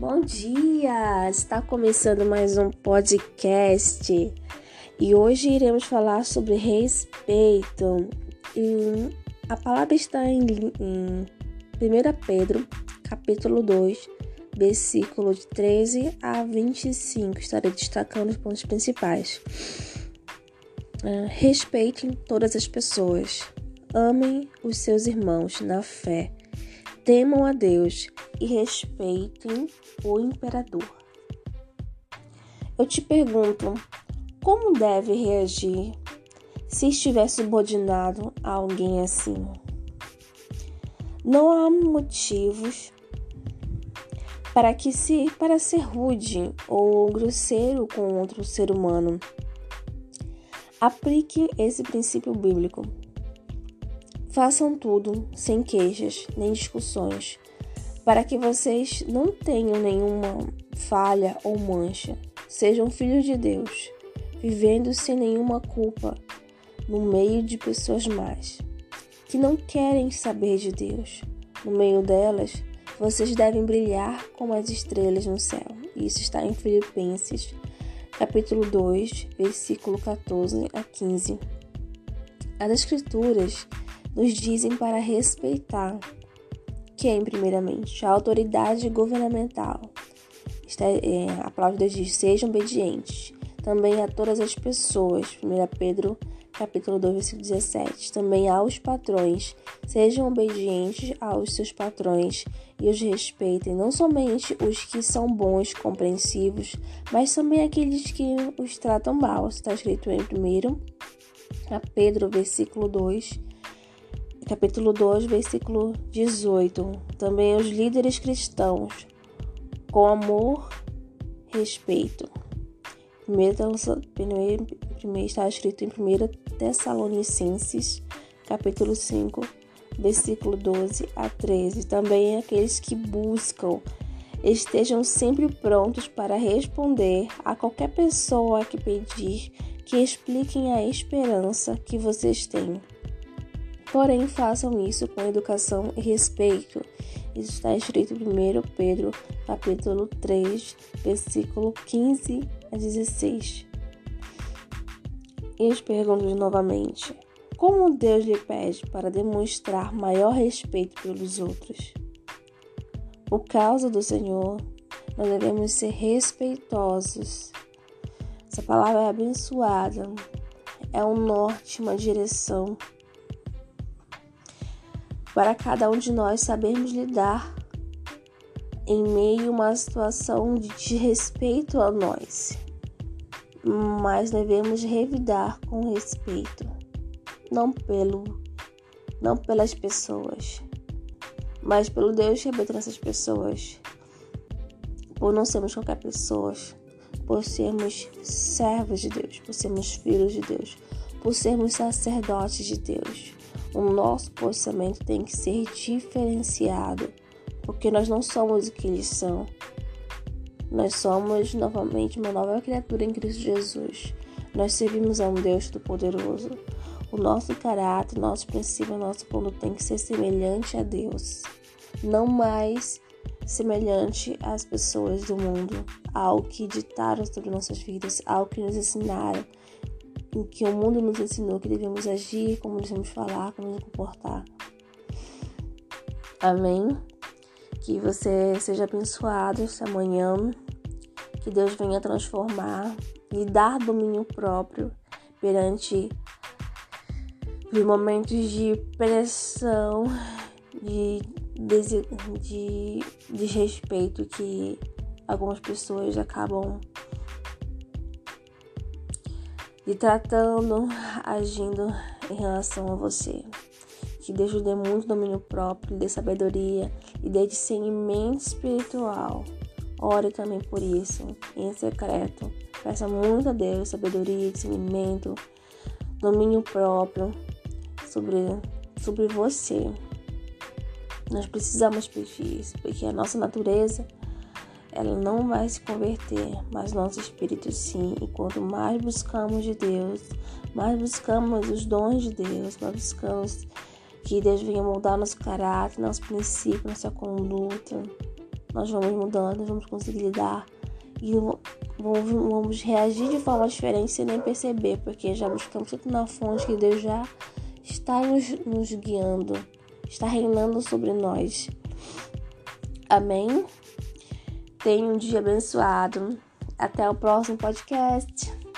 Bom dia! Está começando mais um podcast e hoje iremos falar sobre respeito. E a palavra está em, em 1 Pedro, capítulo 2, versículo de 13 a 25. Estarei destacando os pontos principais. Uh, respeitem todas as pessoas. Amem os seus irmãos na fé. Temam a Deus e respeitem o imperador. Eu te pergunto, como deve reagir se estiver subordinado a alguém assim? Não há motivos para que se para ser rude ou grosseiro com outro ser humano. Aplique esse princípio bíblico. Façam tudo sem queixas nem discussões, para que vocês não tenham nenhuma falha ou mancha. Sejam filhos de Deus, vivendo sem nenhuma culpa no meio de pessoas más, que não querem saber de Deus. No meio delas, vocês devem brilhar como as estrelas no céu. Isso está em Filipenses, capítulo 2, versículo 14 a 15. As Escrituras nos dizem para respeitar quem, primeiramente? A autoridade governamental. Está, é, a palavra diz: sejam obedientes também a todas as pessoas. 1 Pedro capítulo 2, versículo 17. Também aos patrões. Sejam obedientes aos seus patrões e os respeitem, não somente os que são bons, compreensivos, mas também aqueles que os tratam mal. Está escrito em 1 Pedro, versículo 2, capítulo 2, versículo 18. Também os líderes cristãos, com amor, respeito. Primeiro, está escrito em 1 Tessalonicenses, capítulo 5, versículo 12 a 13. Também aqueles que buscam estejam sempre prontos para responder a qualquer pessoa que pedir que expliquem a esperança que vocês têm Porém, façam isso com educação e respeito. Isso está escrito em 1 Pedro, capítulo 3, versículo 15 a 16. E eu pergunto novamente: como Deus lhe pede para demonstrar maior respeito pelos outros? Por causa do Senhor, nós devemos ser respeitosos. Essa palavra é abençoada, é um norte, uma direção para cada um de nós sabermos lidar em meio a uma situação de desrespeito a nós. Mas devemos revidar com respeito, não pelo não pelas pessoas, mas pelo Deus que habita nessas pessoas. Por não sermos qualquer pessoa, por sermos servos de Deus, por sermos filhos de Deus, por sermos sacerdotes de Deus o nosso posicionamento tem que ser diferenciado, porque nós não somos o que eles são. Nós somos novamente uma nova criatura em Cristo Jesus. Nós servimos a um Deus Todo-Poderoso. O nosso caráter, nosso princípio, nosso ponto tem que ser semelhante a Deus, não mais semelhante às pessoas do mundo, ao que ditaram sobre nossas vidas, ao que nos ensinaram, em que o mundo nos ensinou que devemos agir, como devemos falar, como nos comportar. Amém? Que você seja abençoado esta manhã, que Deus venha transformar, lhe dar domínio próprio perante os momentos de pressão, de, de, de desrespeito que algumas pessoas acabam e tratando, agindo em relação a você. Que Deus lhe dê muito domínio próprio, lhe dê sabedoria, lhe dê discernimento espiritual. Ore também por isso, em secreto. Peça muito a Deus sabedoria, discernimento, domínio próprio sobre, sobre você. Nós precisamos pedir isso, porque a nossa natureza ela não vai se converter, mas nosso espírito sim. E quanto mais buscamos de Deus, mais buscamos os dons de Deus, mais buscamos que Deus venha moldar nosso caráter, nosso princípio, nossa conduta, nós vamos mudando, nós vamos conseguir lidar e vamos, reagir de forma diferente sem nem perceber, porque já buscamos tanto na fonte que Deus já está nos, nos guiando, está reinando sobre nós. Amém? Tenha um dia abençoado. Até o próximo podcast.